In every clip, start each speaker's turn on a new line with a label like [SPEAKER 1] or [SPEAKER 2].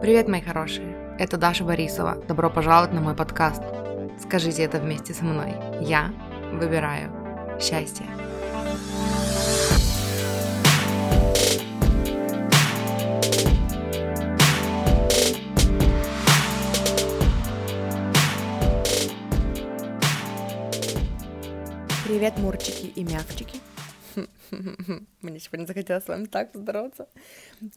[SPEAKER 1] Привет, мои хорошие! Это Даша Борисова. Добро пожаловать на мой подкаст. Скажите это вместе со мной. Я выбираю счастье. Привет, мурчики и мявчики. Мне сегодня захотелось с вами так поздороваться.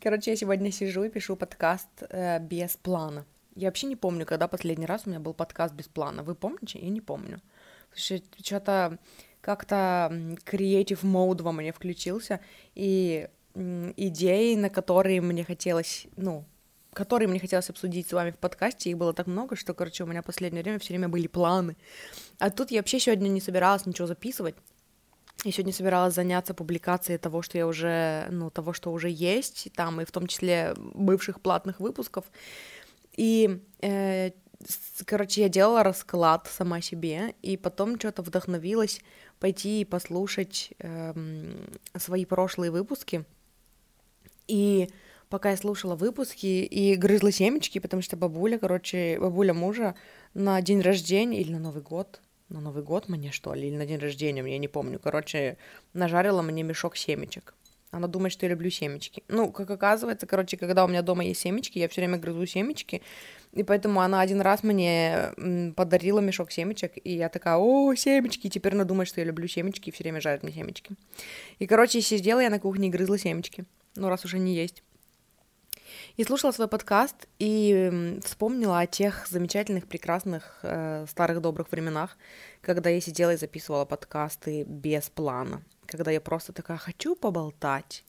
[SPEAKER 1] Короче, я сегодня сижу и пишу подкаст э, без плана. Я вообще не помню, когда последний раз у меня был подкаст без плана. Вы помните? Я не помню. Что-то как-то creative mode во мне включился, и идеи, на которые мне хотелось, ну, которые мне хотелось обсудить с вами в подкасте, их было так много, что, короче, у меня в последнее время все время были планы. А тут я вообще сегодня не собиралась ничего записывать. Я сегодня собиралась заняться публикацией того, что я уже, ну, того, что уже есть, там, и в том числе бывших платных выпусков. И, э, короче, я делала расклад сама себе, и потом что-то вдохновилась пойти и послушать э, свои прошлые выпуски. И пока я слушала выпуски и грызла семечки, потому что бабуля, короче, бабуля мужа на день рождения или на Новый год, на Новый год мне, что ли, или на день рождения, я не помню. Короче, нажарила мне мешок семечек. Она думает, что я люблю семечки. Ну, как оказывается, короче, когда у меня дома есть семечки, я все время грызу семечки, и поэтому она один раз мне подарила мешок семечек, и я такая, о, семечки, теперь она думает, что я люблю семечки, и все время жарит мне семечки. И, короче, сидела я на кухне и грызла семечки. Ну, раз уже не есть. И слушала свой подкаст и вспомнила о тех замечательных, прекрасных, э, старых добрых временах, когда я сидела и записывала подкасты без плана, когда я просто такая хочу поболтать.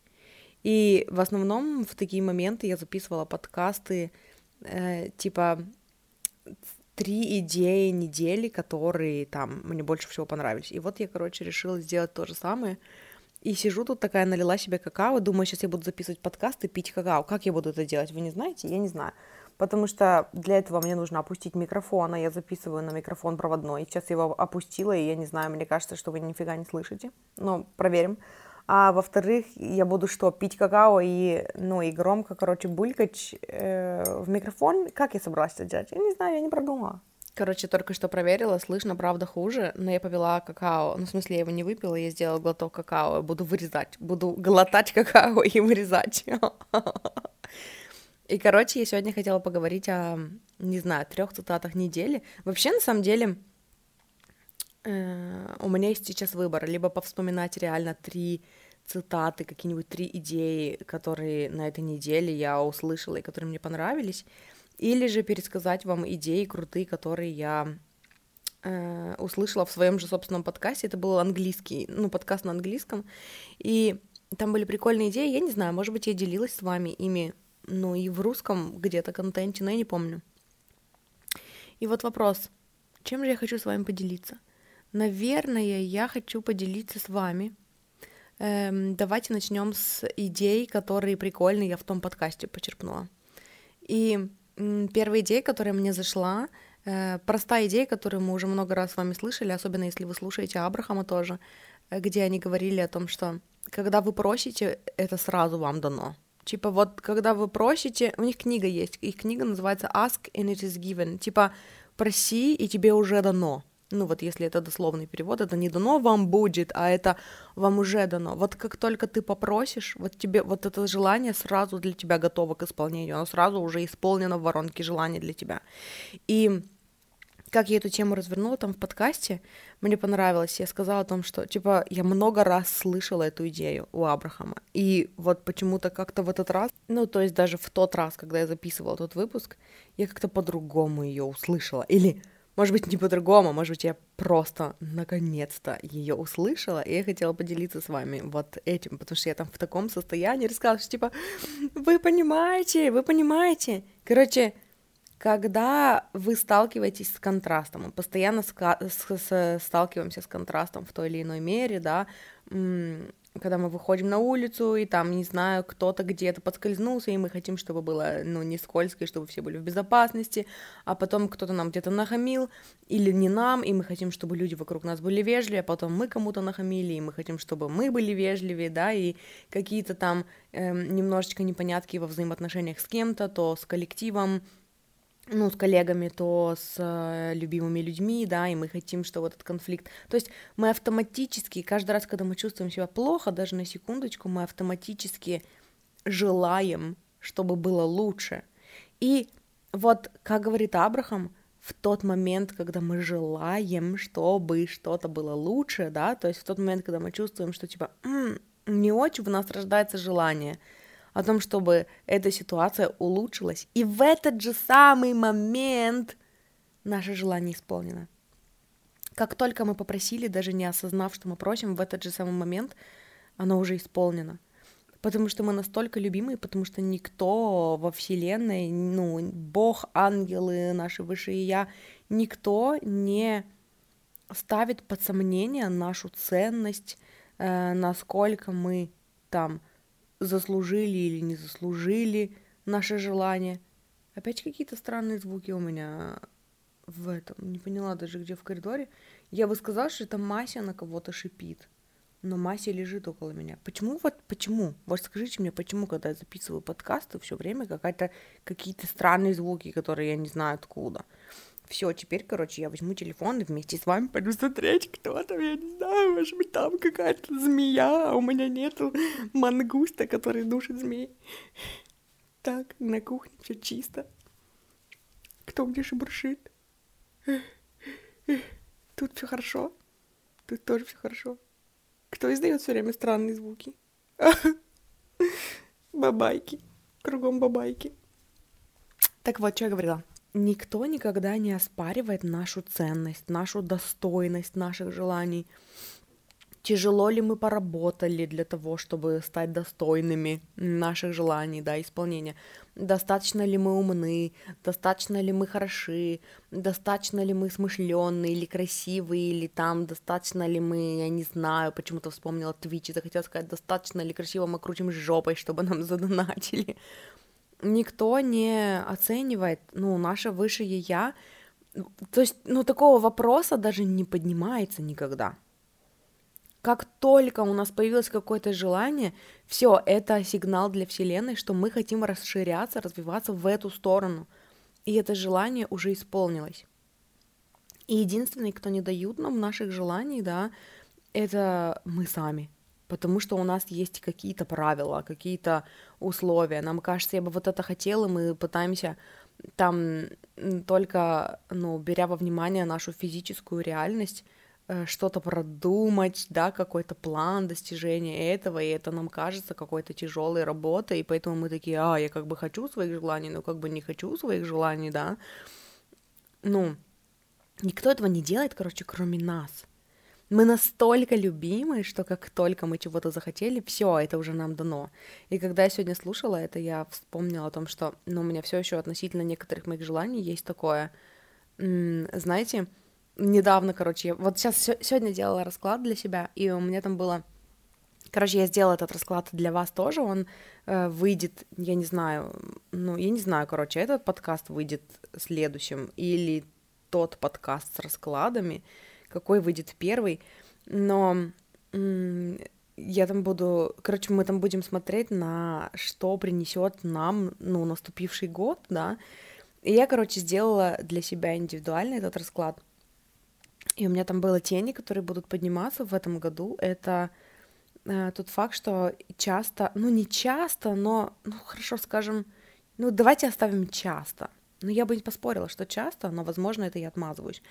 [SPEAKER 1] И в основном в такие моменты я записывала подкасты э, типа три идеи недели, которые там мне больше всего понравились. И вот я, короче, решила сделать то же самое — и сижу тут такая, налила себе какао, думаю, сейчас я буду записывать подкаст и пить какао. Как я буду это делать, вы не знаете? Я не знаю. Потому что для этого мне нужно опустить микрофон, а я записываю на микрофон проводной. Сейчас я его опустила, и я не знаю, мне кажется, что вы нифига не слышите. Но проверим. А во-вторых, я буду что, пить какао и, ну, и громко, короче, булькать э, в микрофон? Как я собралась это делать? Я не знаю, я не продумала. Короче, только что проверила, слышно, правда, хуже, но я повела какао, ну, в смысле, я его не выпила, я сделала глоток какао, буду вырезать, буду глотать какао и вырезать. И, короче, я сегодня хотела поговорить о, не знаю, трех цитатах недели. Вообще, на самом деле, э, у меня есть сейчас выбор, либо повспоминать реально три цитаты, какие-нибудь три идеи, которые на этой неделе я услышала и которые мне понравились, или же пересказать вам идеи крутые, которые я э, услышала в своем же собственном подкасте. Это был английский, ну, подкаст на английском. И там были прикольные идеи. Я не знаю, может быть, я делилась с вами ими, ну, и в русском где-то контенте, но я не помню. И вот вопрос, чем же я хочу с вами поделиться? Наверное, я хочу поделиться с вами. Эм, давайте начнем с идей, которые прикольные я в том подкасте почерпнула. И первая идея, которая мне зашла, э, простая идея, которую мы уже много раз с вами слышали, особенно если вы слушаете Абрахама тоже, э, где они говорили о том, что когда вы просите, это сразу вам дано. Типа вот, когда вы просите, у них книга есть, их книга называется Ask and it is given. Типа проси, и тебе уже дано ну вот если это дословный перевод, это не дано вам будет, а это вам уже дано. Вот как только ты попросишь, вот тебе вот это желание сразу для тебя готово к исполнению, оно сразу уже исполнено в воронке желаний для тебя. И как я эту тему развернула там в подкасте, мне понравилось. Я сказала о том, что, типа, я много раз слышала эту идею у Абрахама. И вот почему-то как-то в этот раз, ну, то есть даже в тот раз, когда я записывала тот выпуск, я как-то по-другому ее услышала. Или может быть, не по-другому, может быть, я просто наконец-то ее услышала, и я хотела поделиться с вами вот этим, потому что я там в таком состоянии рассказывала, что типа, вы понимаете, вы понимаете. Короче, когда вы сталкиваетесь с контрастом, мы постоянно ска- с- с- сталкиваемся с контрастом в той или иной мере, да, когда мы выходим на улицу, и там, не знаю, кто-то где-то подскользнулся, и мы хотим, чтобы было, ну, не скользко, и чтобы все были в безопасности, а потом кто-то нам где-то нахамил, или не нам, и мы хотим, чтобы люди вокруг нас были вежливее, а потом мы кому-то нахамили, и мы хотим, чтобы мы были вежливее, да, и какие-то там эм, немножечко непонятки во взаимоотношениях с кем-то, то с коллективом, ну, с коллегами, то с э, любимыми людьми, да, и мы хотим, что вот этот конфликт... То есть мы автоматически, каждый раз, когда мы чувствуем себя плохо, даже на секундочку, мы автоматически желаем, чтобы было лучше. И вот, как говорит Абрахам, в тот момент, когда мы желаем, чтобы что-то было лучше, да, то есть в тот момент, когда мы чувствуем, что типа м-м, не очень в нас рождается желание — о том, чтобы эта ситуация улучшилась. И в этот же самый момент наше желание исполнено. Как только мы попросили, даже не осознав, что мы просим, в этот же самый момент оно уже исполнено. Потому что мы настолько любимые, потому что никто во Вселенной, ну, Бог, ангелы, наши высшие я, никто не ставит под сомнение нашу ценность, э, насколько мы там заслужили или не заслужили наше желание. Опять какие-то странные звуки у меня в этом. Не поняла даже, где в коридоре. Я бы сказала, что это Мася на кого-то шипит. Но Мася лежит около меня. Почему вот почему? Вот скажите мне, почему, когда я записываю подкасты, все время какая-то какие-то странные звуки, которые я не знаю откуда. Все, теперь, короче, я возьму телефон и вместе с вами пойду смотреть, кто там, я не знаю, может быть, там какая-то змея, а у меня нету мангуста, который душит змей. Так, на кухне все чисто. Кто где шебуршит? Тут все хорошо. Тут тоже все хорошо. Кто издает все время странные звуки? Бабайки. Кругом бабайки. Так вот, что я говорила. Никто никогда не оспаривает нашу ценность, нашу достойность наших желаний. Тяжело ли мы поработали для того, чтобы стать достойными наших желаний, да, исполнения? Достаточно ли мы умны? Достаточно ли мы хороши? Достаточно ли мы смышленные или красивые? Или там достаточно ли мы, я не знаю, почему-то вспомнила Твич и захотела сказать, достаточно ли красиво мы крутим жопой, чтобы нам задонатили? Никто не оценивает, ну, наше высшее я. То есть, ну, такого вопроса даже не поднимается никогда. Как только у нас появилось какое-то желание, все, это сигнал для Вселенной, что мы хотим расширяться, развиваться в эту сторону. И это желание уже исполнилось. И единственный, кто не дают нам наших желаний, да, это мы сами потому что у нас есть какие-то правила, какие-то условия. Нам кажется, я бы вот это хотела, мы пытаемся там только, ну, беря во внимание нашу физическую реальность, э, что-то продумать, да, какой-то план достижения этого, и это нам кажется какой-то тяжелой работой, и поэтому мы такие, а, я как бы хочу своих желаний, но как бы не хочу своих желаний, да. Ну, никто этого не делает, короче, кроме нас. Мы настолько любимы, что как только мы чего-то захотели, все, это уже нам дано. И когда я сегодня слушала это, я вспомнила о том, что ну, у меня все еще относительно некоторых моих желаний есть такое, знаете, недавно, короче, я вот сейчас сегодня делала расклад для себя, и у меня там было Короче, я сделала этот расклад для вас тоже, он э, выйдет, я не знаю, ну, я не знаю, короче, этот подкаст выйдет следующим, или тот подкаст с раскладами, какой выйдет первый, но я там буду, короче, мы там будем смотреть на что принесет нам, ну, наступивший год, да, и я, короче, сделала для себя индивидуально этот расклад, и у меня там было тени, которые будут подниматься в этом году, это э, тот факт, что часто, ну, не часто, но, ну, хорошо, скажем, ну, давайте оставим часто, ну, я бы не поспорила, что часто, но, возможно, это я отмазываюсь.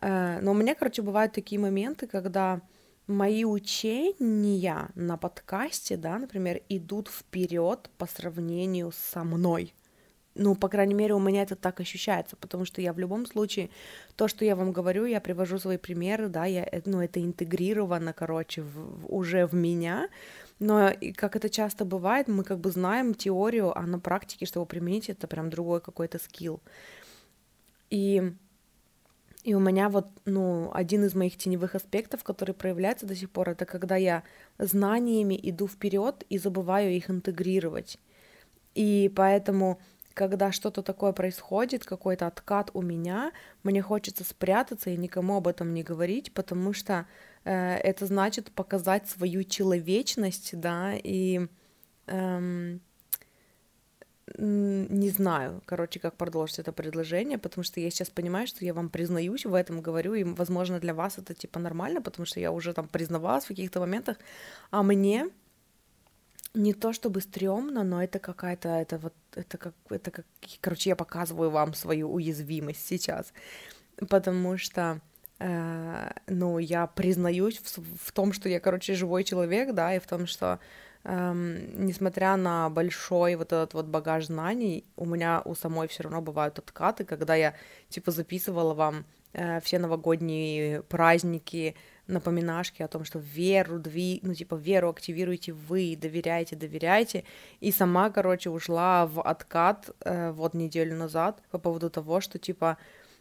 [SPEAKER 1] Э, но у меня, короче, бывают такие моменты, когда мои учения на подкасте, да, например, идут вперед по сравнению со мной. Ну, по крайней мере, у меня это так ощущается, потому что я в любом случае, то, что я вам говорю, я привожу свои примеры, да, я, э, ну, это интегрировано, короче, в, уже в меня, но, как это часто бывает, мы как бы знаем теорию, а на практике, чтобы применить, это прям другой какой-то скилл. И И у меня вот, ну, один из моих теневых аспектов, который проявляется до сих пор, это когда я знаниями иду вперед и забываю их интегрировать. И поэтому, когда что-то такое происходит, какой-то откат у меня, мне хочется спрятаться и никому об этом не говорить, потому что э, это значит показать свою человечность, да, и эм, не знаю, короче, как продолжить это предложение, потому что я сейчас понимаю, что я вам признаюсь в этом, говорю, и, возможно, для вас это, типа, нормально, потому что я уже там признавалась в каких-то моментах, а мне не то чтобы стрёмно, но это какая-то, это вот, это как, это как, короче, я показываю вам свою уязвимость сейчас, потому что, э, ну, я признаюсь в, в том, что я, короче, живой человек, да, и в том, что эм, несмотря на большой вот этот вот багаж знаний, у меня у самой все равно бывают откаты, когда я типа записывала вам э, все новогодние праздники, напоминашки о том, что веру, дви, ну, типа, веру активируете вы, доверяйте, доверяйте, и сама, короче, ушла в откат э, вот неделю назад по поводу того, что, типа,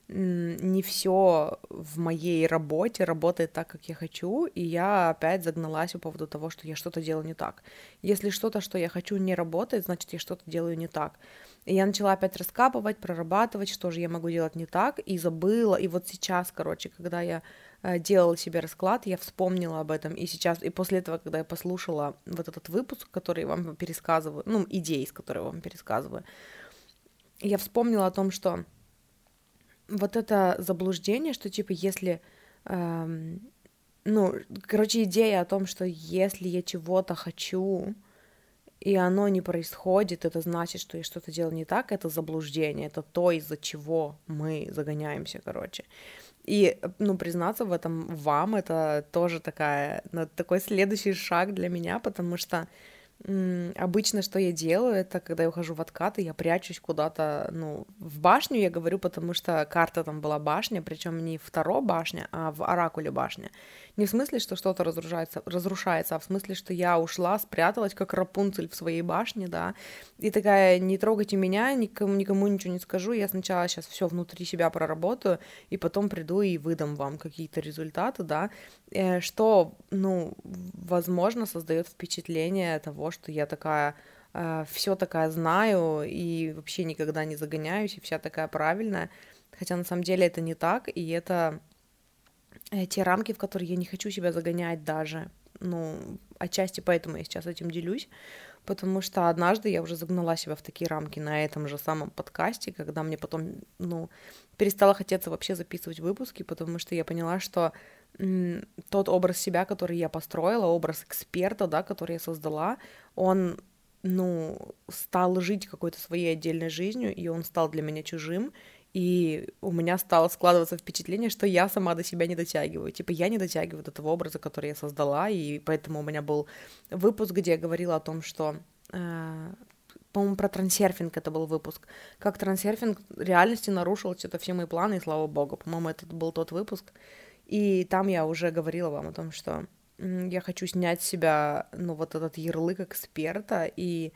[SPEAKER 1] не все в моей работе работает так, как я хочу, и я опять загналась по поводу того, что я что-то делаю не так. Если что-то, что я хочу, не работает, значит, я что-то делаю не так. И я начала опять раскапывать, прорабатывать, что же я могу делать не так, и забыла. И вот сейчас, короче, когда я э, делала себе расклад, я вспомнила об этом. И сейчас, и после этого, когда я послушала вот этот выпуск, который я вам пересказываю, ну, идеи, с которой я вам пересказываю, я вспомнила о том, что вот это заблуждение, что типа если, эм, ну, короче, идея о том, что если я чего-то хочу, и оно не происходит, это значит, что я что-то делаю не так, это заблуждение, это то, из-за чего мы загоняемся, короче. И, ну, признаться в этом вам, это тоже такая, ну, такой следующий шаг для меня, потому что Обычно, что я делаю, это когда я ухожу в откаты, я прячусь куда-то, ну, в башню я говорю, потому что карта там была башня, причем не второ башня, а в оракуле башня. Не в смысле, что что-то разрушается, разрушается, а в смысле, что я ушла, спряталась, как Рапунцель в своей башне, да, и такая, не трогайте меня, никому, никому ничего не скажу, я сначала сейчас все внутри себя проработаю, и потом приду и выдам вам какие-то результаты, да, э, что, ну, возможно, создает впечатление того, что я такая э, все такая знаю и вообще никогда не загоняюсь, и вся такая правильная. Хотя на самом деле это не так, и это те рамки, в которые я не хочу себя загонять даже. Ну, отчасти поэтому я сейчас этим делюсь, потому что однажды я уже загнала себя в такие рамки на этом же самом подкасте, когда мне потом, ну, перестало хотеться вообще записывать выпуски, потому что я поняла, что м, тот образ себя, который я построила, образ эксперта, да, который я создала, он ну, стал жить какой-то своей отдельной жизнью, и он стал для меня чужим, и у меня стало складываться впечатление, что я сама до себя не дотягиваю. Типа, я не дотягиваю до того образа, который я создала, и поэтому у меня был выпуск, где я говорила о том, что... Э, по-моему, про трансерфинг это был выпуск. Как трансерфинг в реальности нарушил что-то все мои планы, и слава богу. По-моему, это был тот выпуск. И там я уже говорила вам о том, что я хочу снять с себя, ну, вот этот ярлык эксперта, и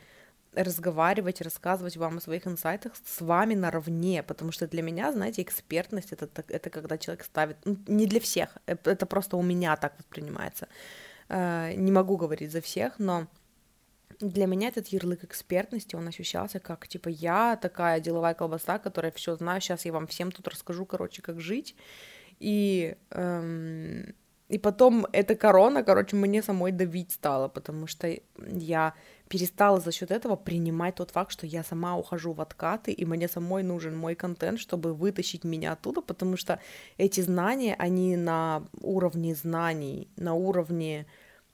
[SPEAKER 1] разговаривать, рассказывать вам о своих инсайтах с вами наравне, потому что для меня, знаете, экспертность это, это когда человек ставит, ну, не для всех, это просто у меня так воспринимается. Э, не могу говорить за всех, но для меня этот ярлык экспертности, он ощущался как, типа, я такая деловая колбаса, которая все знаю, сейчас я вам всем тут расскажу, короче, как жить, и, эм, и потом эта корона, короче, мне самой давить стала, потому что я перестала за счет этого принимать тот факт, что я сама ухожу в откаты, и мне самой нужен мой контент, чтобы вытащить меня оттуда, потому что эти знания, они на уровне знаний, на уровне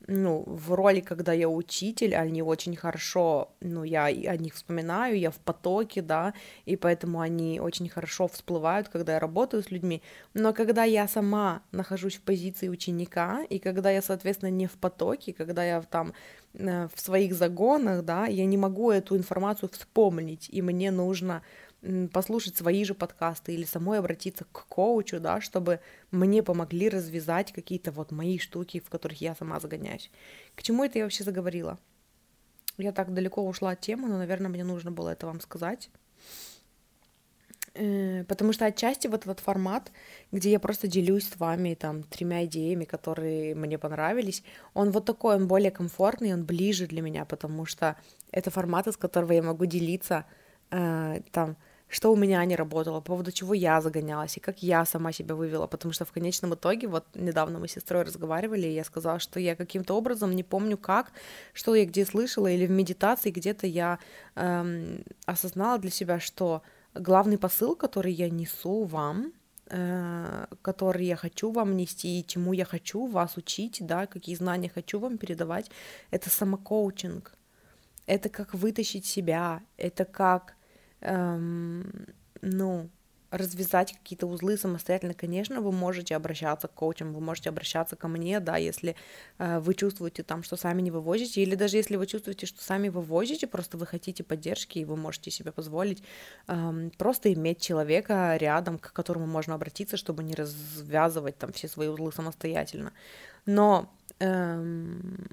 [SPEAKER 1] ну, в роли, когда я учитель, они очень хорошо, ну, я о них вспоминаю, я в потоке, да, и поэтому они очень хорошо всплывают, когда я работаю с людьми, но когда я сама нахожусь в позиции ученика, и когда я, соответственно, не в потоке, когда я там э, в своих загонах, да, я не могу эту информацию вспомнить, и мне нужно послушать свои же подкасты или самой обратиться к коучу, да, чтобы мне помогли развязать какие-то вот мои штуки, в которых я сама загоняюсь. К чему это я вообще заговорила? Я так далеко ушла от темы, но, наверное, мне нужно было это вам сказать. Э, потому что отчасти вот этот формат, где я просто делюсь с вами там тремя идеями, которые мне понравились, он вот такой, он более комфортный, он ближе для меня, потому что это формат, из которого я могу делиться э, там что у меня не работало, по поводу чего я загонялась и как я сама себя вывела, потому что в конечном итоге, вот недавно мы с сестрой разговаривали, и я сказала, что я каким-то образом не помню как, что я где слышала, или в медитации где-то я эм, осознала для себя, что главный посыл, который я несу вам, э, который я хочу вам нести, и чему я хочу вас учить, да, какие знания хочу вам передавать, это самокоучинг, это как вытащить себя, это как эм, ну, развязать какие-то узлы самостоятельно, конечно, вы можете обращаться к коучам, вы можете обращаться ко мне, да, если э, вы чувствуете там, что сами не вывозите, или даже если вы чувствуете, что сами вывозите, просто вы хотите поддержки, и вы можете себе позволить э, просто иметь человека рядом, к которому можно обратиться, чтобы не развязывать там все свои узлы самостоятельно. Но эм,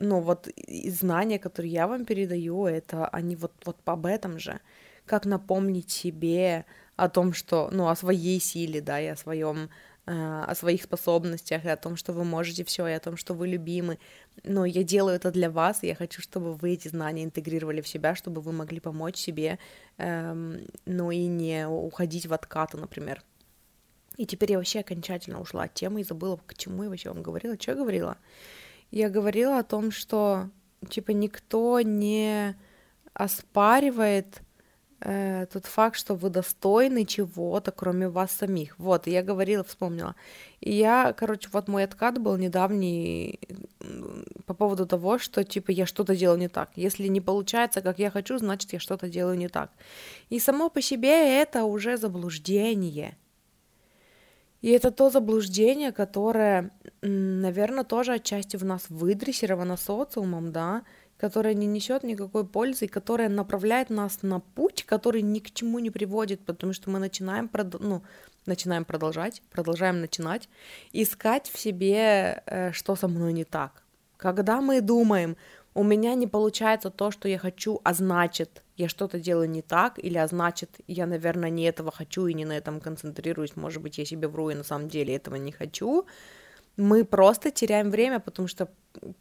[SPEAKER 1] ну вот знания, которые я вам передаю, это они вот, вот об этом же как напомнить себе о том, что, ну, о своей силе, да, и о своем, э, о своих способностях, и о том, что вы можете все, и о том, что вы любимы. Но я делаю это для вас, и я хочу, чтобы вы эти знания интегрировали в себя, чтобы вы могли помочь себе, эм, ну, и не уходить в откаты, например. И теперь я вообще окончательно ушла от темы и забыла, к чему я вообще вам говорила. Что я говорила? Я говорила о том, что, типа, никто не оспаривает э, тот факт, что вы достойны чего-то, кроме вас самих. Вот, я говорила, вспомнила. И я, короче, вот мой откат был недавний по поводу того, что, типа, я что-то делаю не так. Если не получается, как я хочу, значит, я что-то делаю не так. И само по себе это уже заблуждение. И это то заблуждение, которое, наверное, тоже отчасти в нас выдрессировано социумом, да, которая не несет никакой пользы, которая направляет нас на путь, который ни к чему не приводит, потому что мы начинаем, ну, начинаем продолжать, продолжаем начинать, искать в себе, э, что со мной не так. Когда мы думаем, у меня не получается то, что я хочу, а значит, я что-то делаю не так, или а значит, я, наверное, не этого хочу и не на этом концентрируюсь, может быть, я себе вру и на самом деле этого не хочу, мы просто теряем время, потому что,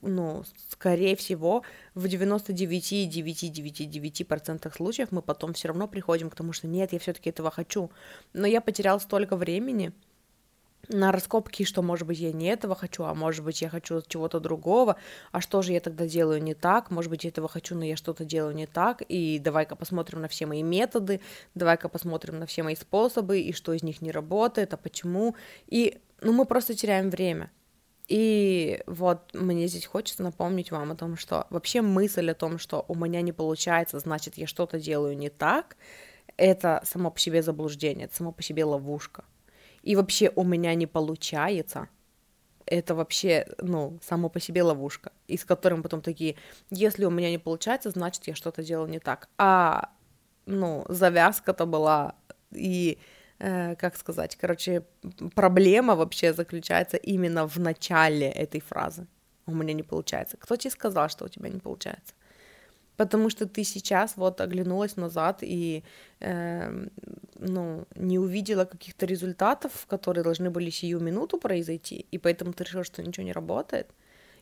[SPEAKER 1] ну, скорее всего, в 99,999% случаев мы потом все равно приходим к тому, что нет, я все-таки этого хочу. Но я потерял столько времени на раскопки, что, может быть, я не этого хочу, а может быть, я хочу чего-то другого, а что же я тогда делаю не так, может быть, я этого хочу, но я что-то делаю не так, и давай-ка посмотрим на все мои методы, давай-ка посмотрим на все мои способы, и что из них не работает, а почему, и ну, мы просто теряем время. И вот мне здесь хочется напомнить вам о том, что вообще мысль о том, что у меня не получается, значит, я что-то делаю не так, это само по себе заблуждение, это само по себе ловушка. И вообще у меня не получается, это вообще, ну, само по себе ловушка, из которой потом такие, если у меня не получается, значит, я что-то делаю не так. А, ну, завязка-то была и Э, как сказать, короче, проблема вообще заключается именно в начале этой фразы. У меня не получается. Кто тебе сказал, что у тебя не получается? Потому что ты сейчас вот оглянулась назад и, э, ну, не увидела каких-то результатов, которые должны были сию минуту произойти, и поэтому ты решила, что ничего не работает.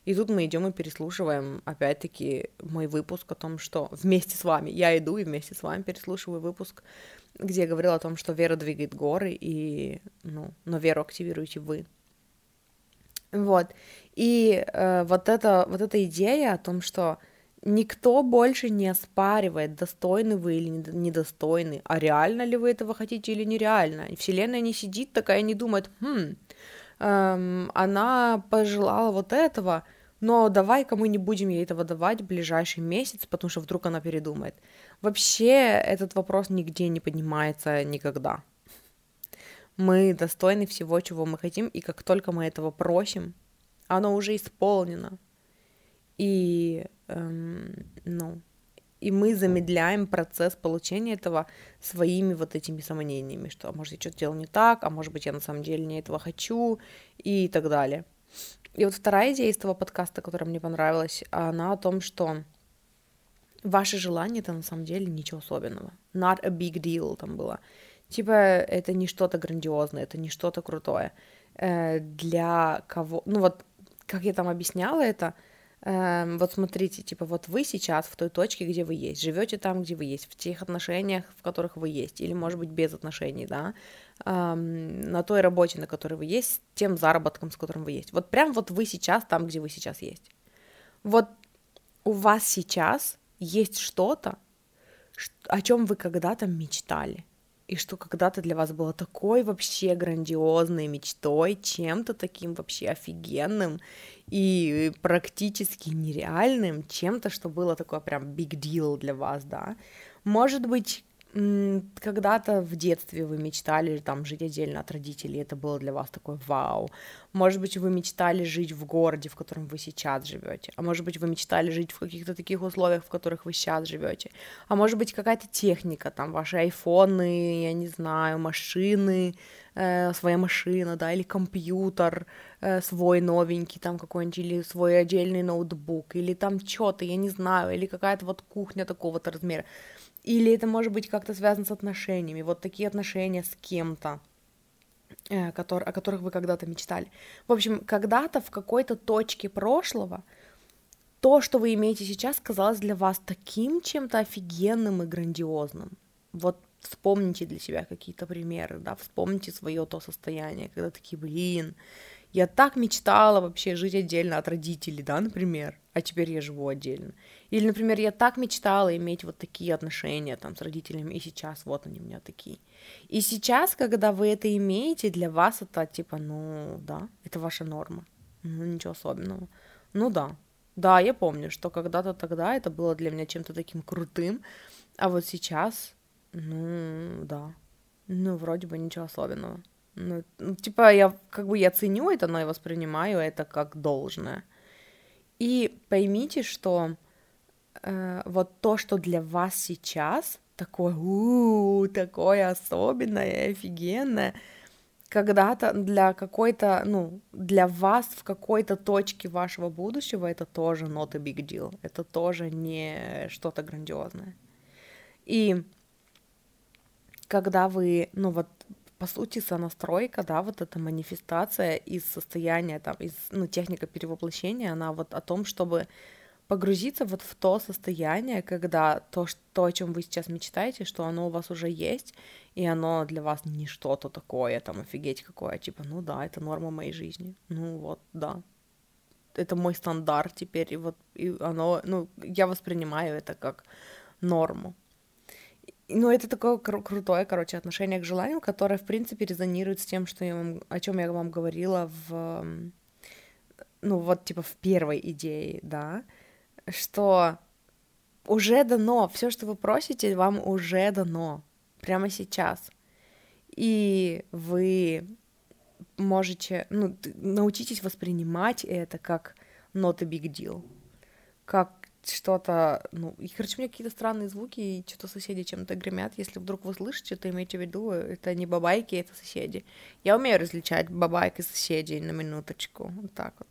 [SPEAKER 1] И тут мы идем и переслушиваем, опять-таки, мой выпуск о том, что вместе с вами, я иду и вместе с вами переслушиваю выпуск, где я говорила о том, что вера двигает горы, и, ну, но веру активируете вы. Вот. И э, вот, это, вот эта идея о том, что никто больше не оспаривает, достойны вы или недостойны, а реально ли вы этого хотите или нереально. Вселенная не сидит такая не думает, хм, эм, она пожелала вот этого, но давай-ка мы не будем ей этого давать в ближайший месяц, потому что вдруг она передумает. Вообще этот вопрос нигде не поднимается никогда. Мы достойны всего, чего мы хотим, и как только мы этого просим, оно уже исполнено. И, эм, ну, и мы замедляем процесс получения этого своими вот этими сомнениями, что, а может, я что-то делал не так, а может быть, я на самом деле не этого хочу, и так далее. И вот вторая идея из того подкаста, которая мне понравилась, она о том, что ваши желания это на самом деле ничего особенного. Not a big deal там было. Типа, это не что-то грандиозное, это не что-то крутое. Э, для кого... Ну вот, как я там объясняла это, э, вот смотрите, типа, вот вы сейчас в той точке, где вы есть, живете там, где вы есть, в тех отношениях, в которых вы есть, или, может быть, без отношений, да, э, на той работе, на которой вы есть, тем заработком, с которым вы есть. Вот прям вот вы сейчас там, где вы сейчас есть. Вот у вас сейчас есть что-то, о чем вы когда-то мечтали, и что когда-то для вас было такой вообще грандиозной мечтой, чем-то таким вообще офигенным и практически нереальным, чем-то, что было такое прям big deal для вас, да. Может быть, когда-то в детстве вы мечтали там жить отдельно от родителей, это было для вас такой вау. Может быть, вы мечтали жить в городе, в котором вы сейчас живете, а может быть, вы мечтали жить в каких-то таких условиях, в которых вы сейчас живете, а может быть, какая-то техника, там ваши айфоны, я не знаю, машины, э, своя машина, да, или компьютер э, свой новенький, там какой-нибудь, или свой отдельный ноутбук, или там что-то, я не знаю, или какая-то вот кухня такого-то размера. Или это может быть как-то связано с отношениями, вот такие отношения с кем-то, э, который, о которых вы когда-то мечтали. В общем, когда-то в какой-то точке прошлого то, что вы имеете сейчас, казалось для вас таким чем-то офигенным и грандиозным. Вот вспомните для себя какие-то примеры, да, вспомните свое то состояние, когда такие, блин, я так мечтала вообще жить отдельно от родителей, да, например, а теперь я живу отдельно. Или, например, я так мечтала иметь вот такие отношения там с родителями, и сейчас вот они у меня такие. И сейчас, когда вы это имеете, для вас это типа, ну да, это ваша норма. Ну, ничего особенного. Ну да. Да, я помню, что когда-то тогда это было для меня чем-то таким крутым, а вот сейчас, ну да, ну вроде бы ничего особенного. Ну, ну, типа, я как бы я ценю это, но я воспринимаю это как должное. И поймите, что э, вот то, что для вас сейчас такое, у такое особенное, офигенное, когда-то для какой-то, ну, для вас в какой-то точке вашего будущего это тоже not a big deal, это тоже не что-то грандиозное. И когда вы, ну вот по сути, сонастройка, да, вот эта манифестация из состояния, там, из, ну, техника перевоплощения, она вот о том, чтобы погрузиться вот в то состояние, когда то, что, о чем вы сейчас мечтаете, что оно у вас уже есть, и оно для вас не что-то такое, там, офигеть какое, типа, ну да, это норма моей жизни, ну вот, да, это мой стандарт теперь, и вот, и оно, ну, я воспринимаю это как норму, ну, это такое кру- крутое, короче, отношение к желанию, которое, в принципе, резонирует с тем, что я вам, о чем я вам говорила в, ну, вот, типа, в первой идее, да, что уже дано, все, что вы просите, вам уже дано, прямо сейчас. И вы можете, ну, научитесь воспринимать это как not a big deal, как что-то, ну, и, короче, у меня какие-то странные звуки, и что-то соседи чем-то гремят. Если вдруг вы слышите, то имейте в виду, это не бабайки, это соседи. Я умею различать бабайк и соседей на минуточку, вот так вот.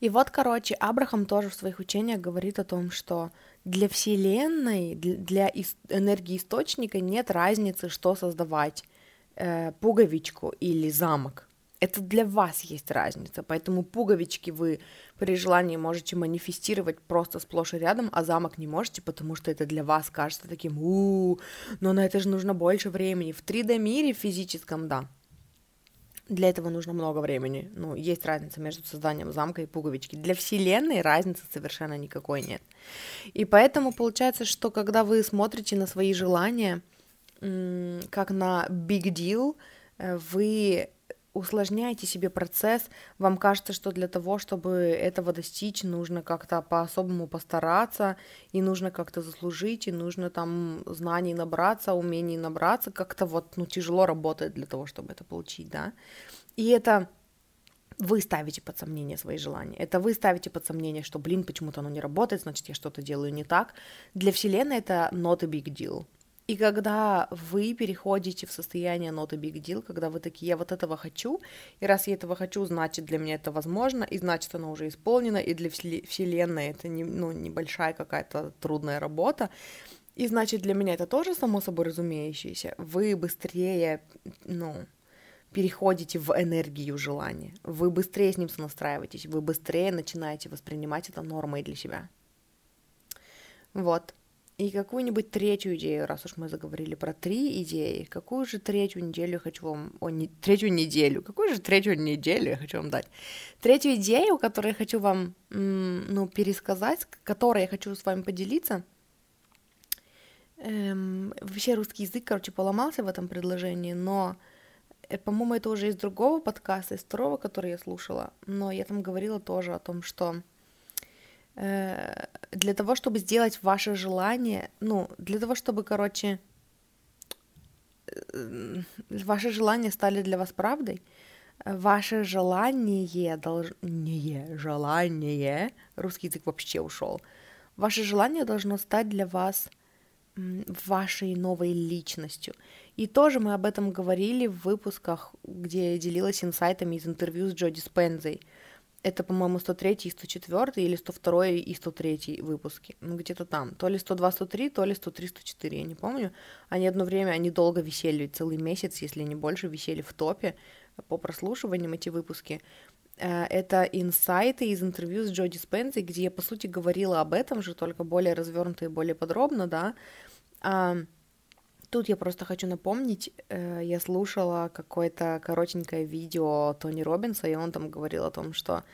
[SPEAKER 1] И вот, короче, Абрахам тоже в своих учениях говорит о том, что для Вселенной, для энергии источника нет разницы, что создавать, э, пуговичку или замок. Это для вас есть разница, поэтому пуговички вы при желании можете манифестировать просто сплошь и рядом, а замок не можете, потому что это для вас кажется таким, у, но на это же нужно больше времени. В 3D мире физическом, да, для этого нужно много времени. Ну, есть разница между созданием замка и пуговички. Для Вселенной разницы совершенно никакой нет. И поэтому получается, что когда вы смотрите на свои желания как на big deal, э, вы усложняете себе процесс, вам кажется, что для того, чтобы этого достичь, нужно как-то по-особому постараться, и нужно как-то заслужить, и нужно там знаний набраться, умений набраться, как-то вот, ну, тяжело работает для того, чтобы это получить, да. И это вы ставите под сомнение свои желания. Это вы ставите под сомнение, что, блин, почему-то оно не работает, значит, я что-то делаю не так. Для Вселенной это not a big deal. И когда вы переходите в состояние ноты big deal, когда вы такие, я вот этого хочу, и раз я этого хочу, значит для меня это возможно, и значит оно уже исполнено, и для Вселенной это не, ну, небольшая какая-то трудная работа, И значит, для меня это тоже само собой разумеющееся. Вы быстрее, ну, переходите в энергию желания. Вы быстрее с ним сонастраиваетесь, вы быстрее начинаете воспринимать это нормой для себя. Вот. И какую-нибудь третью идею, раз уж мы заговорили про три идеи, какую же третью неделю хочу вам... О, не, третью неделю. Какую же третью неделю я хочу вам дать? Третью идею, которую я хочу вам, ну, пересказать, которой я хочу с вами поделиться. Эм, вообще русский язык, короче, поломался в этом предложении, но, э, по-моему, это уже из другого подкаста, из второго, который я слушала, но я там говорила тоже о том, что для того, чтобы сделать ваше желание, ну, для того, чтобы, короче, э, ваши желания стали для вас правдой, ваше желание должно... Не, желание, русский язык вообще ушел. Ваше желание должно стать для вас вашей новой личностью. И тоже мы об этом говорили в выпусках, где я делилась инсайтами из интервью с Джоди Спензой. Это, по-моему, 103 и 104 или 102 и 103 выпуски. Ну, где-то там. То ли 102, 103, то ли 103, 104, я не помню. Они одно время, они долго висели, целый месяц, если не больше, висели в топе по прослушиваниям эти выпуски. Э, это инсайты из интервью с Джоди Спензи, где я, по сути, говорила об этом же, только более развернуто и более подробно, да. Тут я просто хочу напомнить, э, я слушала какое-то коротенькое видео Тони Робинса, и он там говорил о том, что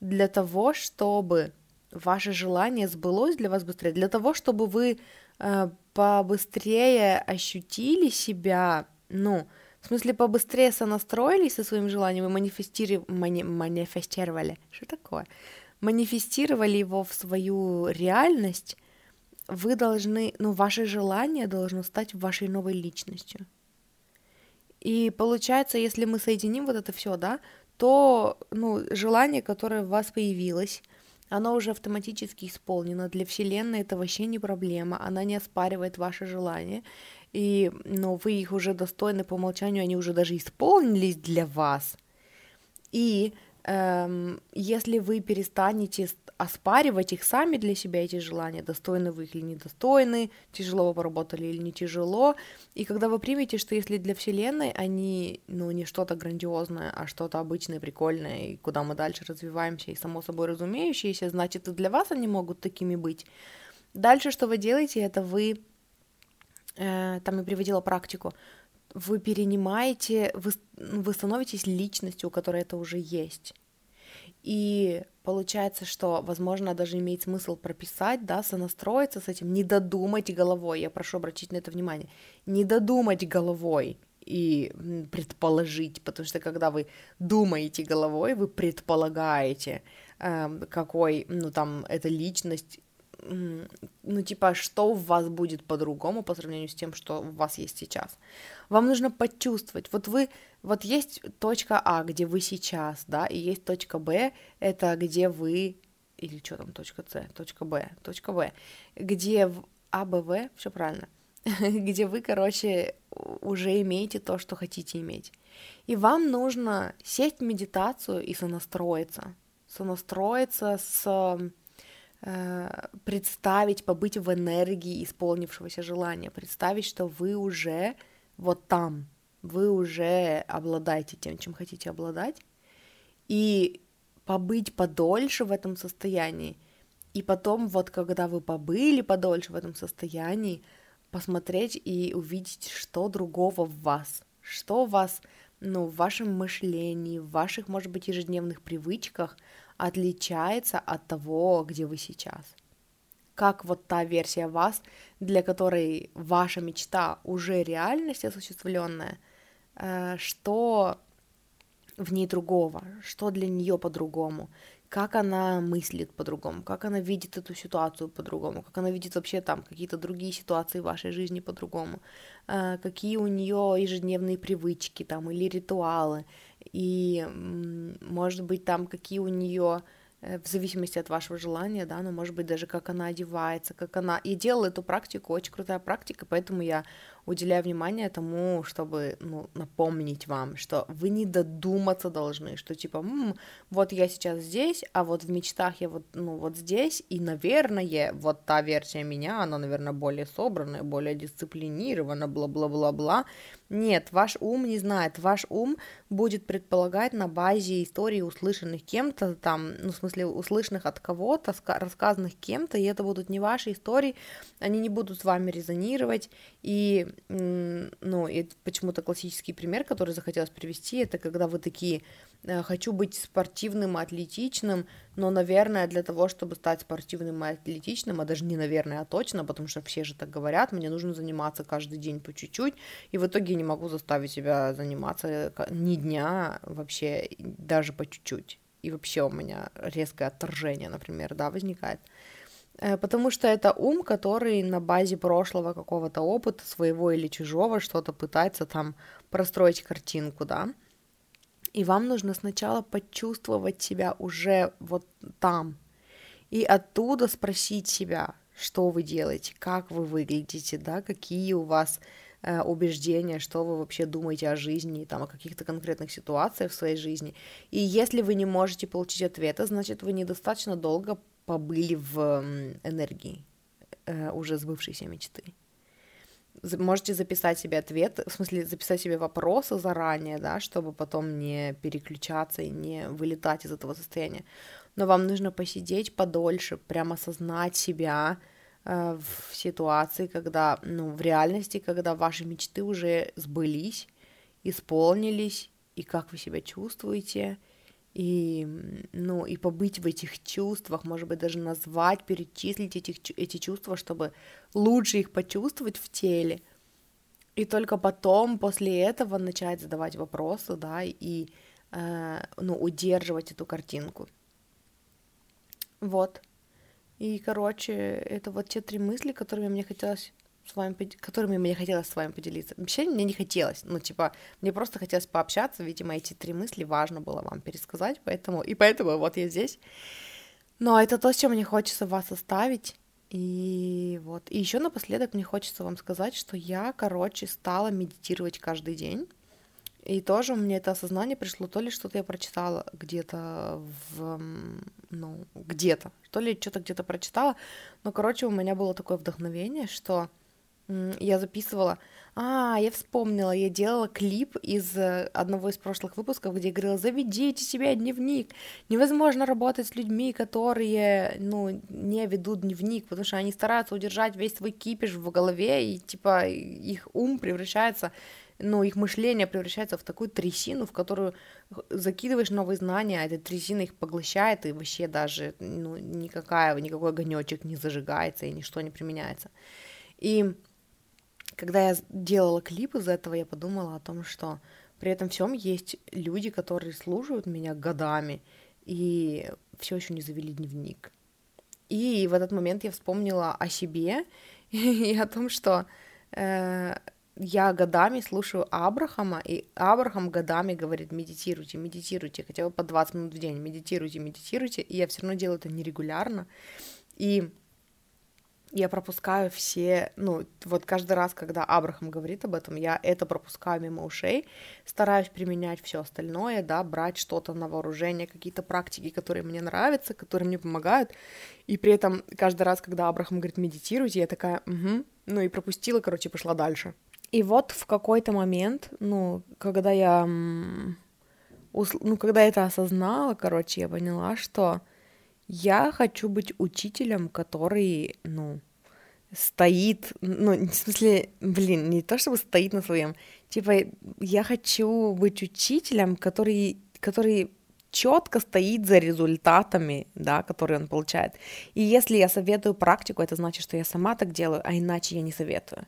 [SPEAKER 1] для того, чтобы ваше желание сбылось для вас быстрее, для того, чтобы вы э, побыстрее ощутили себя, ну, в смысле, побыстрее сонастроились со своим желанием и манифестировали, мани, манифестировали, что такое? Манифестировали его в свою реальность, вы должны, ну, ваше желание должно стать вашей новой личностью. И получается, если мы соединим вот это все, да, то, ну, желание, которое у вас появилось, оно уже автоматически исполнено. Для Вселенной это вообще не проблема, она не оспаривает ваше желание, и, ну, вы их уже достойны по умолчанию, они уже даже исполнились для вас. И если вы перестанете оспаривать их сами для себя, эти желания, достойны вы их или недостойны, тяжело вы поработали или не тяжело. И когда вы примете, что если для Вселенной они, ну, не что-то грандиозное, а что-то обычное, прикольное, и куда мы дальше развиваемся, и само собой разумеющееся, значит, и для вас они могут такими быть. Дальше, что вы делаете, это вы, э, там я приводила практику, вы перенимаете, вы, вы становитесь личностью, у которой это уже есть. И получается, что, возможно, даже имеет смысл прописать, да, сонастроиться с этим, не додумать головой, я прошу обратить на это внимание, не додумать головой и предположить, потому что когда вы думаете головой, вы предполагаете, э, какой, ну, там, эта личность, ну, типа, что у вас будет по-другому по сравнению с тем, что у вас есть сейчас. Вам нужно почувствовать. Вот вы, вот есть точка А, где вы сейчас, да, и есть точка Б, это где вы, или что там, точка С, точка Б, точка Б, где в А, Б, В, все правильно, где вы, короче, уже имеете то, что хотите иметь. И вам нужно сесть в медитацию и сонастроиться. Сонастроиться с представить, побыть в энергии исполнившегося желания, представить, что вы уже вот там, вы уже обладаете тем, чем хотите обладать, и побыть подольше в этом состоянии, и потом вот когда вы побыли подольше в этом состоянии, посмотреть и увидеть, что другого в вас, что вас, ну, в вашем мышлении, в ваших, может быть, ежедневных привычках отличается от того, где вы сейчас. Как вот та версия вас, для которой ваша мечта уже реальность осуществленная, э, что в ней другого, что для нее по-другому, как она мыслит по-другому, как она видит эту ситуацию по-другому, как она видит вообще там какие-то другие ситуации в вашей жизни по-другому, э, какие у нее ежедневные привычки там или ритуалы, и может быть там какие у нее Э, в зависимости от вашего желания, да, но может быть даже как она одевается, как она... И делала эту практику, очень крутая практика, поэтому я уделяю внимание тому, чтобы ну, напомнить вам, что вы не додуматься должны, что типа, М, вот я сейчас здесь, а вот в мечтах я вот, ну, вот здесь, и, наверное, вот та версия меня, она, наверное, более собранная, более дисциплинирована, бла-бла-бла-бла. Нет, ваш ум не знает, ваш ум будет предполагать на базе истории, услышанных кем-то, там, ну, в смысле, услышанных от кого-то, рассказанных кем-то, и это будут не ваши истории, они не будут с вами резонировать, и, ну, и почему-то классический пример, который захотелось привести, это когда вы такие, э, хочу быть спортивным, атлетичным, но, наверное, для того, чтобы стать спортивным и атлетичным, а даже не наверное, а точно, потому что все же так говорят, мне нужно заниматься каждый день по чуть-чуть, и в итоге не могу заставить себя заниматься ни дня вообще, даже по чуть-чуть. И вообще у меня резкое отторжение, например, да, возникает. Э, потому что это ум, который на базе прошлого какого-то опыта, своего или чужого, что-то пытается там простроить картинку, да. И вам нужно сначала почувствовать себя уже вот там, и оттуда спросить себя, что вы делаете, как вы выглядите, да, какие у вас э, убеждения, что вы вообще думаете о жизни, там, о каких-то конкретных ситуациях в своей жизни. И если вы не можете получить ответа, значит, вы недостаточно долго побыли в энергии э, уже сбывшейся мечты. Можете записать себе ответ, в смысле записать себе вопросы заранее, да, чтобы потом не переключаться и не вылетать из этого состояния. Но вам нужно посидеть подольше, прямо осознать себя э, в ситуации, когда, ну, в реальности, когда ваши мечты уже сбылись, исполнились, и как вы себя чувствуете, и, ну, и побыть в этих чувствах, может быть, даже назвать, перечислить этих, эти чувства, чтобы лучше их почувствовать в теле. И только потом, после этого, начать задавать вопросы, да, и, э, ну, удерживать эту картинку. Вот. И, короче, это вот те три мысли, которыми мне хотелось с вами, которыми мне хотелось с вами поделиться. Вообще мне не хотелось, ну, типа, мне просто хотелось пообщаться, видимо, эти три мысли важно было вам пересказать, поэтому, и поэтому вот я здесь. Но это то, с чем мне хочется вас оставить, и вот. И еще напоследок мне хочется вам сказать, что я, короче, стала медитировать каждый день, и тоже мне это осознание пришло, то ли что-то я прочитала где-то в, ну, где-то, то ли что-то где-то прочитала, но, короче, у меня было такое вдохновение, что я записывала. А, я вспомнила, я делала клип из э, одного из прошлых выпусков, где я говорила, заведите себе дневник. Невозможно работать с людьми, которые, ну, не ведут дневник, потому что они стараются удержать весь свой кипиш в голове, и, типа, их ум превращается, ну, их мышление превращается в такую трясину, в которую закидываешь новые знания, а эта трясина их поглощает, и вообще даже, ну, никакая, никакой огонечек не зажигается, и ничто не применяется. И когда я делала клип из этого, я подумала о том, что при этом всем есть люди, которые слушают меня годами и все еще не завели дневник. И в этот момент я вспомнила о себе и о том, что э, я годами слушаю Абрахама, и Абрахам годами говорит, медитируйте, медитируйте, хотя бы по 20 минут в день, медитируйте, медитируйте, и я все равно делаю это нерегулярно. И я пропускаю все, ну, вот каждый раз, когда Абрахам говорит об этом, я это пропускаю мимо ушей, стараюсь применять все остальное, да, брать что-то на вооружение, какие-то практики, которые мне нравятся, которые мне помогают, и при этом каждый раз, когда Абрахам говорит медитируйте, я такая, угу, ну и пропустила, короче, пошла дальше. И вот в какой-то момент, ну, когда я, ну, когда я это осознала, короче, я поняла, что я хочу быть учителем, который, ну, стоит, ну, в смысле, блин, не то чтобы стоит на своем, типа, я хочу быть учителем, который, который четко стоит за результатами, да, которые он получает. И если я советую практику, это значит, что я сама так делаю, а иначе я не советую.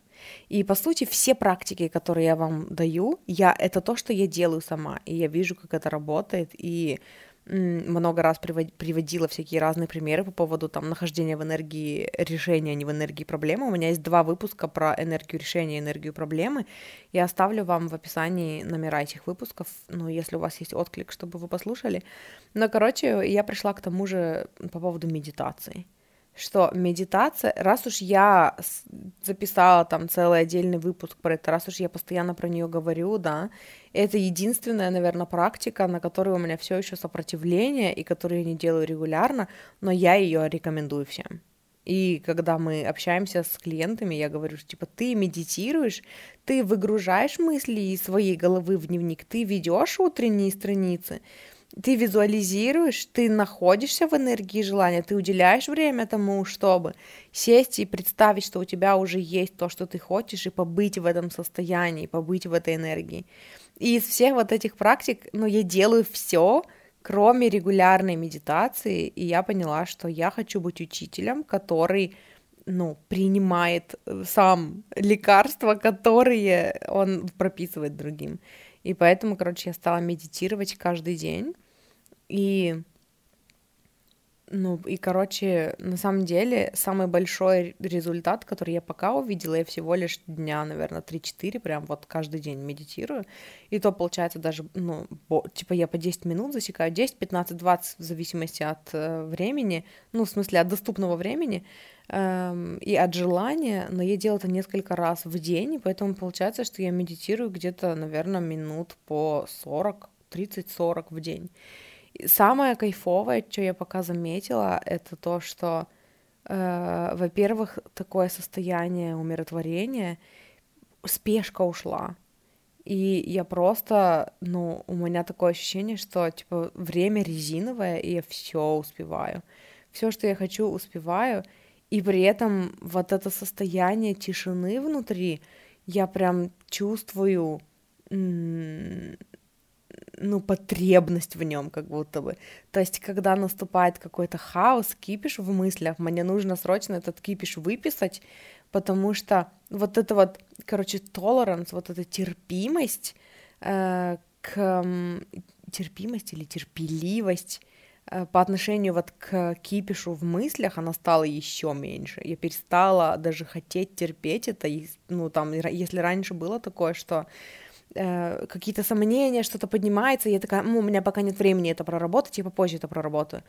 [SPEAKER 1] И по сути все практики, которые я вам даю, я это то, что я делаю сама, и я вижу, как это работает, и много раз приводила всякие разные примеры по поводу там нахождения в энергии решения, а не в энергии проблемы. У меня есть два выпуска про энергию решения и энергию проблемы. Я оставлю вам в описании номера этих выпусков, ну, если у вас есть отклик, чтобы вы послушали. Но, короче, я пришла к тому же по поводу медитации. Что медитация, раз уж я записала там целый отдельный выпуск про это, раз уж я постоянно про нее говорю, да, это единственная, наверное, практика, на которой у меня все еще сопротивление и которую я не делаю регулярно, но я ее рекомендую всем. И когда мы общаемся с клиентами, я говорю, что типа ты медитируешь, ты выгружаешь мысли из своей головы в дневник, ты ведешь утренние страницы, ты визуализируешь, ты находишься в энергии желания, ты уделяешь время тому, чтобы сесть и представить, что у тебя уже есть то, что ты хочешь, и побыть в этом состоянии, побыть в этой энергии. И из всех вот этих практик, ну, я делаю все, кроме регулярной медитации, и я поняла, что я хочу быть учителем, который ну, принимает э, сам лекарства, которые он прописывает другим. И поэтому, короче, я стала медитировать каждый день. И, ну, и, короче, на самом деле, самый большой результат, который я пока увидела, я всего лишь дня, наверное, 3-4, прям вот каждый день медитирую. И то, получается, даже, ну, типа я по 10 минут засекаю, 10, 15, 20, в зависимости от э, времени, ну, в смысле, от доступного времени эм, и от желания, но я делаю это несколько раз в день, и поэтому получается, что я медитирую где-то, наверное, минут по 40, 30-40 в день. Самое кайфовое, что я пока заметила, это то, что, э, во-первых, такое состояние умиротворения, спешка ушла. И я просто, ну, у меня такое ощущение, что, типа, время резиновое, и я все успеваю. Все, что я хочу, успеваю. И при этом вот это состояние тишины внутри, я прям чувствую ну, потребность в нем, как будто бы. То есть, когда наступает какой-то хаос, кипиш в мыслях, мне нужно срочно этот кипиш выписать, потому что вот это вот, короче, толеранс, вот эта терпимость э, к терпимость или терпеливость э, по отношению вот к кипишу в мыслях, она стала еще меньше. Я перестала даже хотеть терпеть это. Ну, там, если раньше было такое, что э, какие-то сомнения, что-то поднимается, и я такая, ну, у меня пока нет времени это проработать, я попозже это проработаю,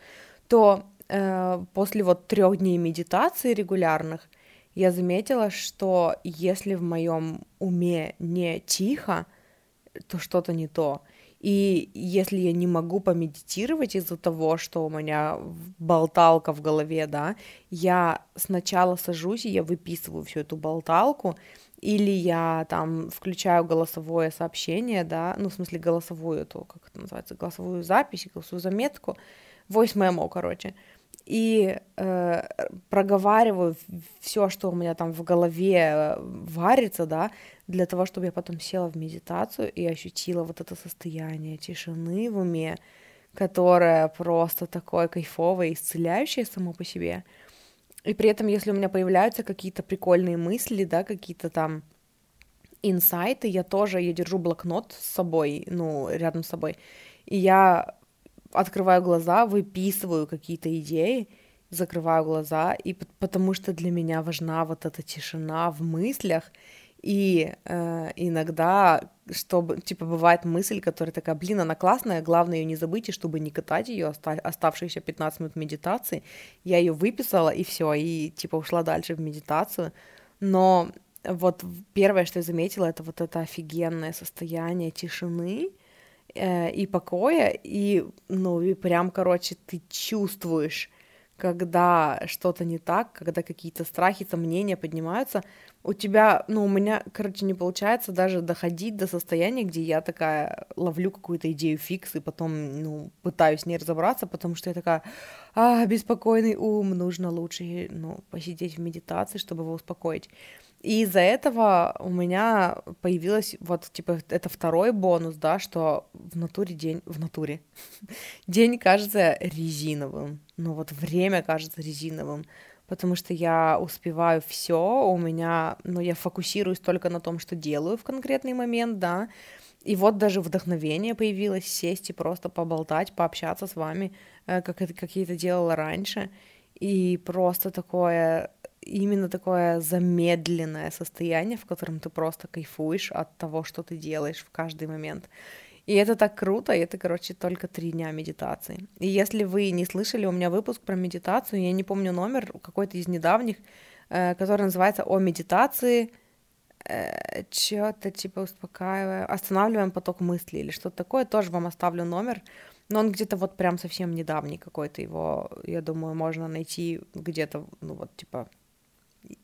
[SPEAKER 1] то э, после вот трех дней медитации регулярных я заметила, что если в моем уме не тихо, то что-то не то. И если я не могу помедитировать из-за того, что у меня болталка в голове, да, я сначала сажусь и я выписываю всю эту болталку, или я там включаю голосовое сообщение, да, ну, в смысле голосовую эту, как это называется, голосовую запись, голосовую заметку, voice memo, короче, и э, проговариваю все, что у меня там в голове э, варится, да, для того, чтобы я потом села в медитацию и ощутила вот это состояние тишины в уме, которое просто такое кайфовое, исцеляющее само по себе. И при этом, если у меня появляются какие-то прикольные мысли, да, какие-то там инсайты, я тоже, я держу блокнот с собой, ну, рядом с собой, и я открываю глаза, выписываю какие-то идеи, закрываю глаза, и потому что для меня важна вот эта тишина в мыслях, и э, иногда, чтобы, типа, бывает мысль, которая такая, блин, она классная, главное ее не забыть, и чтобы не катать ее оста- оставшиеся 15 минут медитации, я ее выписала, и все, и, типа, ушла дальше в медитацию. Но вот первое, что я заметила, это вот это офигенное состояние тишины э, и покоя, и, ну, и прям, короче, ты чувствуешь, когда что-то не так, когда какие-то страхи, сомнения поднимаются, у тебя, ну, у меня, короче, не получается даже доходить до состояния, где я такая ловлю какую-то идею фикс и потом, ну, пытаюсь с ней разобраться, потому что я такая, а, беспокойный ум, нужно лучше, ну, посидеть в медитации, чтобы его успокоить. И из-за этого у меня появилось вот, типа, это второй бонус, да, что в натуре день, в натуре, день кажется резиновым, ну вот время кажется резиновым, потому что я успеваю все, у меня, ну, я фокусируюсь только на том, что делаю в конкретный момент, да, и вот даже вдохновение появилось сесть и просто поболтать, пообщаться с вами, э, как как я это делала раньше, и просто такое именно такое замедленное состояние, в котором ты просто кайфуешь от того, что ты делаешь в каждый момент. И это так круто, и это, короче, только три дня медитации. И если вы не слышали, у меня выпуск про медитацию, я не помню номер, какой-то из недавних, э, который называется «О медитации», э, что-то типа успокаивая, останавливаем поток мыслей или что-то такое, тоже вам оставлю номер, но он где-то вот прям совсем недавний какой-то, его, я думаю, можно найти где-то, ну вот типа,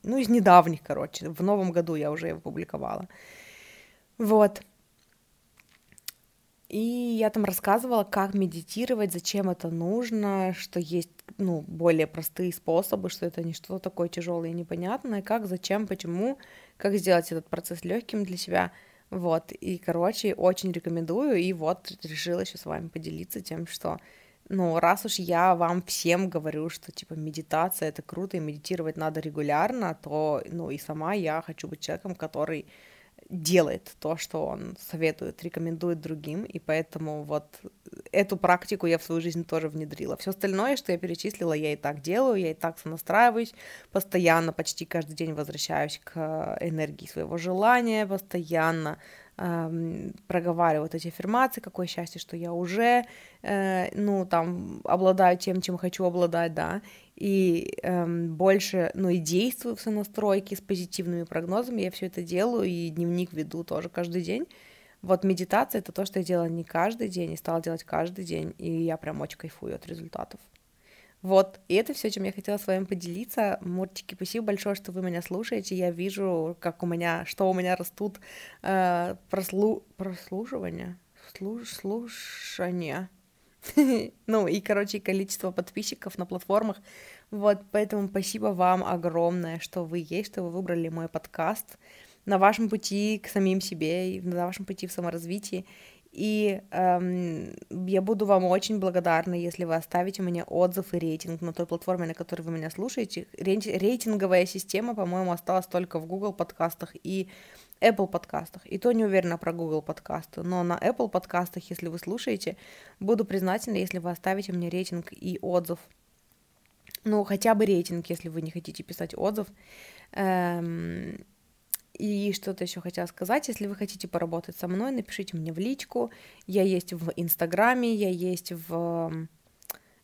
[SPEAKER 1] ну из недавних, короче, в новом году я уже его публиковала. Вот. И я там рассказывала, как медитировать, зачем это нужно, что есть ну, более простые способы, что это не что-то такое тяжелое и непонятное, как, зачем, почему, как сделать этот процесс легким для себя. Вот, и, короче, очень рекомендую, и вот решила еще с вами поделиться тем, что, ну, раз уж я вам всем говорю, что, типа, медитация — это круто, и медитировать надо регулярно, то, ну, и сама я хочу быть человеком, который делает то, что он советует, рекомендует другим, и поэтому вот эту практику я в свою жизнь тоже внедрила. Все остальное, что я перечислила, я и так делаю, я и так сонастраиваюсь, постоянно, почти каждый день возвращаюсь к энергии своего желания, постоянно эм, проговариваю вот эти аффирмации, какое счастье, что я уже, э, ну, там, обладаю тем, чем хочу обладать, да, и эм, больше, ну и действую в сонастройке с позитивными прогнозами, я все это делаю и дневник веду тоже каждый день. Вот медитация это то, что я делала не каждый день и стала делать каждый день, и я прям очень кайфую от результатов. Вот, и это все, чем я хотела с вами поделиться. Муртики, спасибо большое, что вы меня слушаете. Я вижу, как у меня, что у меня растут э, прослу... прослушивания, слуш... слушания ну и, короче, количество подписчиков на платформах. Вот, поэтому спасибо вам огромное, что вы есть, что вы выбрали мой подкаст на вашем пути к самим себе, и на вашем пути в саморазвитии. И эм, я буду вам очень благодарна, если вы оставите мне отзыв и рейтинг на той платформе, на которой вы меня слушаете. Рейтинговая система, по-моему, осталась только в Google подкастах и Apple подкастах. И то не уверена про Google подкасты, но на Apple подкастах, если вы слушаете, буду признательна, если вы оставите мне рейтинг и отзыв. Ну, хотя бы рейтинг, если вы не хотите писать отзыв. Эм... И что-то еще хотела сказать, если вы хотите поработать со мной, напишите мне в личку. Я есть в Инстаграме, я есть в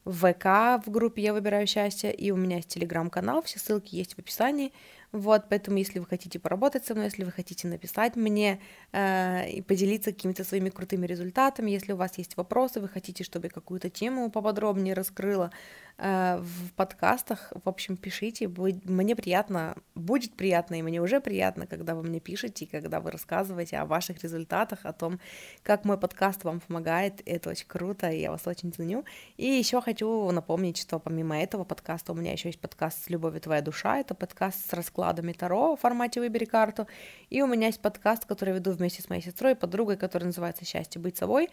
[SPEAKER 1] ВК в группе «Я выбираю счастье», и у меня есть телеграм-канал, все ссылки есть в описании. Вот, поэтому, если вы хотите поработать со мной, если вы хотите написать мне э, и поделиться какими-то своими крутыми результатами, если у вас есть вопросы, вы хотите, чтобы я какую-то тему поподробнее раскрыла э, в подкастах, в общем, пишите, будет, мне приятно, будет приятно, и мне уже приятно, когда вы мне пишете, когда вы рассказываете о ваших результатах, о том, как мой подкаст вам помогает, это очень круто, и я вас очень ценю. И еще хочу напомнить, что помимо этого подкаста у меня еще есть подкаст с любовью твоя душа», это подкаст с раскладом раскладами Таро в формате «Выбери карту». И у меня есть подкаст, который веду вместе с моей сестрой и подругой, который называется «Счастье быть собой».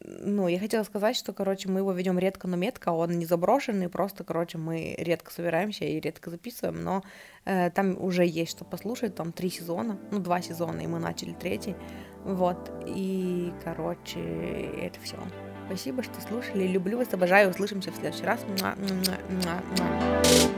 [SPEAKER 1] Ну, я хотела сказать, что, короче, мы его ведем редко, но метко, он не заброшенный, просто, короче, мы редко собираемся и редко записываем, но э, там уже есть что послушать, там три сезона, ну, два сезона, и мы начали третий, вот, и, короче, это все. Спасибо, что слушали, люблю вас, обожаю, услышимся в следующий раз. Муа, муа, муа, муа.